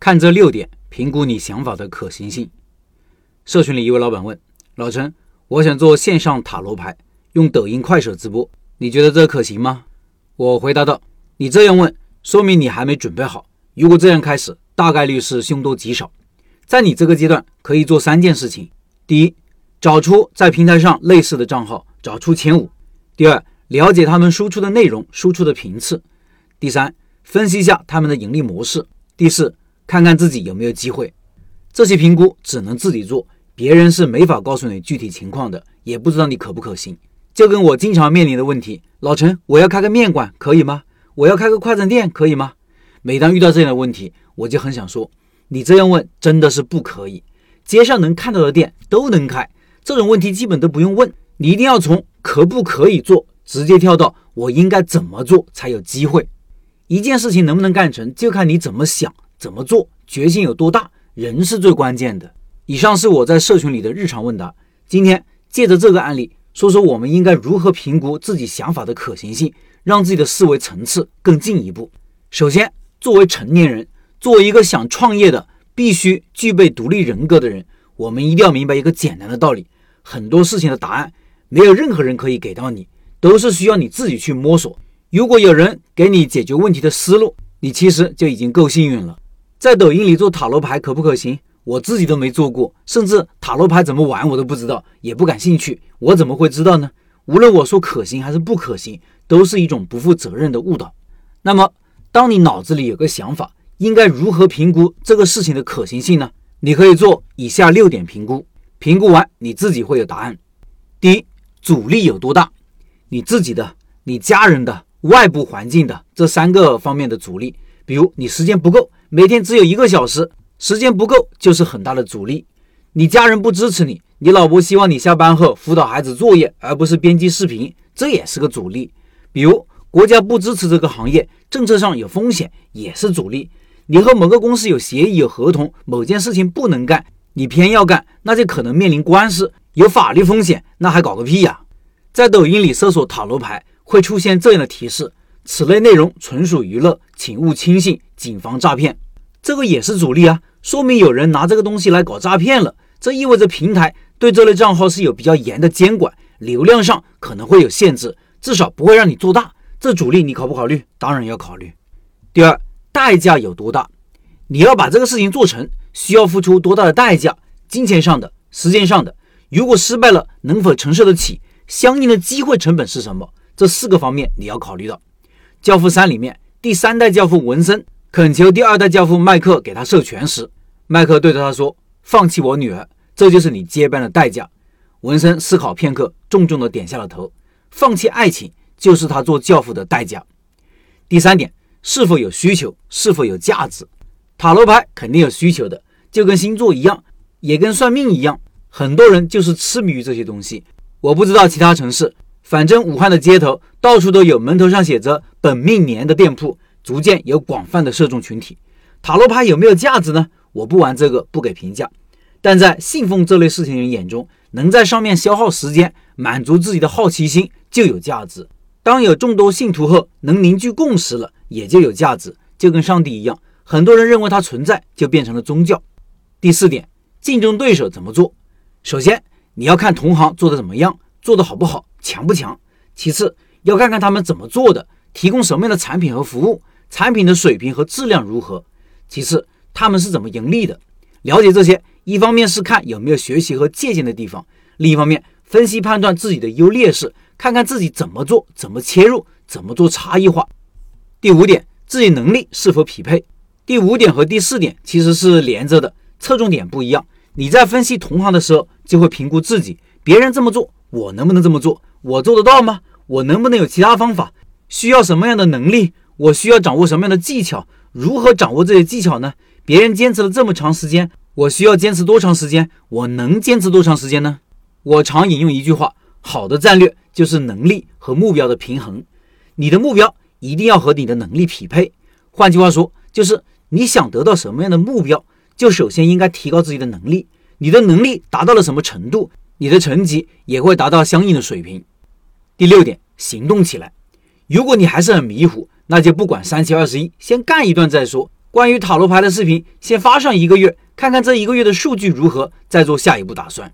看这六点，评估你想法的可行性。社群里一位老板问老陈：“我想做线上塔罗牌，用抖音、快手直播，你觉得这可行吗？”我回答道：“你这样问，说明你还没准备好。如果这样开始，大概率是凶多吉少。在你这个阶段，可以做三件事情：第一，找出在平台上类似的账号，找出前五；第二，了解他们输出的内容、输出的频次；第三，分析一下他们的盈利模式；第四，看看自己有没有机会。这些评估只能自己做。”别人是没法告诉你具体情况的，也不知道你可不可行。就跟我经常面临的问题，老陈，我要开个面馆可以吗？我要开个快餐店可以吗？每当遇到这样的问题，我就很想说，你这样问真的是不可以。街上能看到的店都能开，这种问题基本都不用问。你一定要从可不可以做，直接跳到我应该怎么做才有机会。一件事情能不能干成，就看你怎么想、怎么做，决心有多大。人是最关键的。以上是我在社群里的日常问答。今天借着这个案例，说说我们应该如何评估自己想法的可行性，让自己的思维层次更进一步。首先，作为成年人，作为一个想创业的、必须具备独立人格的人，我们一定要明白一个简单的道理：很多事情的答案没有任何人可以给到你，都是需要你自己去摸索。如果有人给你解决问题的思路，你其实就已经够幸运了。在抖音里做塔罗牌可不可行？我自己都没做过，甚至塔罗牌怎么玩我都不知道，也不感兴趣。我怎么会知道呢？无论我说可行还是不可行，都是一种不负责任的误导。那么，当你脑子里有个想法，应该如何评估这个事情的可行性呢？你可以做以下六点评估，评估完你自己会有答案。第一，阻力有多大？你自己的、你家人的、外部环境的这三个方面的阻力。比如你时间不够，每天只有一个小时。时间不够就是很大的阻力，你家人不支持你，你老婆希望你下班后辅导孩子作业，而不是编辑视频，这也是个阻力。比如国家不支持这个行业，政策上有风险，也是阻力。你和某个公司有协议、有合同，某件事情不能干，你偏要干，那就可能面临官司，有法律风险，那还搞个屁呀！在抖音里搜索塔罗牌，会出现这样的提示：此类内容纯属娱乐，请勿轻信，谨防诈骗。这个也是主力啊。说明有人拿这个东西来搞诈骗了，这意味着平台对这类账号是有比较严的监管，流量上可能会有限制，至少不会让你做大。这主力你考不考虑？当然要考虑。第二，代价有多大？你要把这个事情做成，需要付出多大的代价？金钱上的、时间上的。如果失败了，能否承受得起？相应的机会成本是什么？这四个方面你要考虑到。《教父三》里面第三代教父文森。恳求第二代教父麦克给他授权时，麦克对着他说：“放弃我女儿，这就是你接班的代价。”文森思考片刻，重重的点下了头。放弃爱情，就是他做教父的代价。第三点，是否有需求，是否有价值？塔罗牌肯定有需求的，就跟星座一样，也跟算命一样，很多人就是痴迷于这些东西。我不知道其他城市，反正武汉的街头到处都有门头上写着“本命年”的店铺。逐渐有广泛的受众群体，塔罗牌有没有价值呢？我不玩这个，不给评价。但在信奉这类事情的人眼中，能在上面消耗时间，满足自己的好奇心就有价值。当有众多信徒后，能凝聚共识了，也就有价值。就跟上帝一样，很多人认为它存在，就变成了宗教。第四点，竞争对手怎么做？首先，你要看同行做的怎么样，做的好不好，强不强。其次，要看看他们怎么做的，提供什么样的产品和服务。产品的水平和质量如何？其次，他们是怎么盈利的？了解这些，一方面是看有没有学习和借鉴的地方，另一方面分析判断自己的优劣势，看看自己怎么做，怎么切入，怎么做差异化。第五点，自己能力是否匹配？第五点和第四点其实是连着的，侧重点不一样。你在分析同行的时候，就会评估自己，别人这么做，我能不能这么做？我做得到吗？我能不能有其他方法？需要什么样的能力？我需要掌握什么样的技巧？如何掌握这些技巧呢？别人坚持了这么长时间，我需要坚持多长时间？我能坚持多长时间呢？我常引用一句话：好的战略就是能力和目标的平衡。你的目标一定要和你的能力匹配。换句话说，就是你想得到什么样的目标，就首先应该提高自己的能力。你的能力达到了什么程度，你的成绩也会达到相应的水平。第六点，行动起来。如果你还是很迷糊，那就不管三七二十一，先干一段再说。关于塔罗牌的视频先发上一个月，看看这一个月的数据如何，再做下一步打算。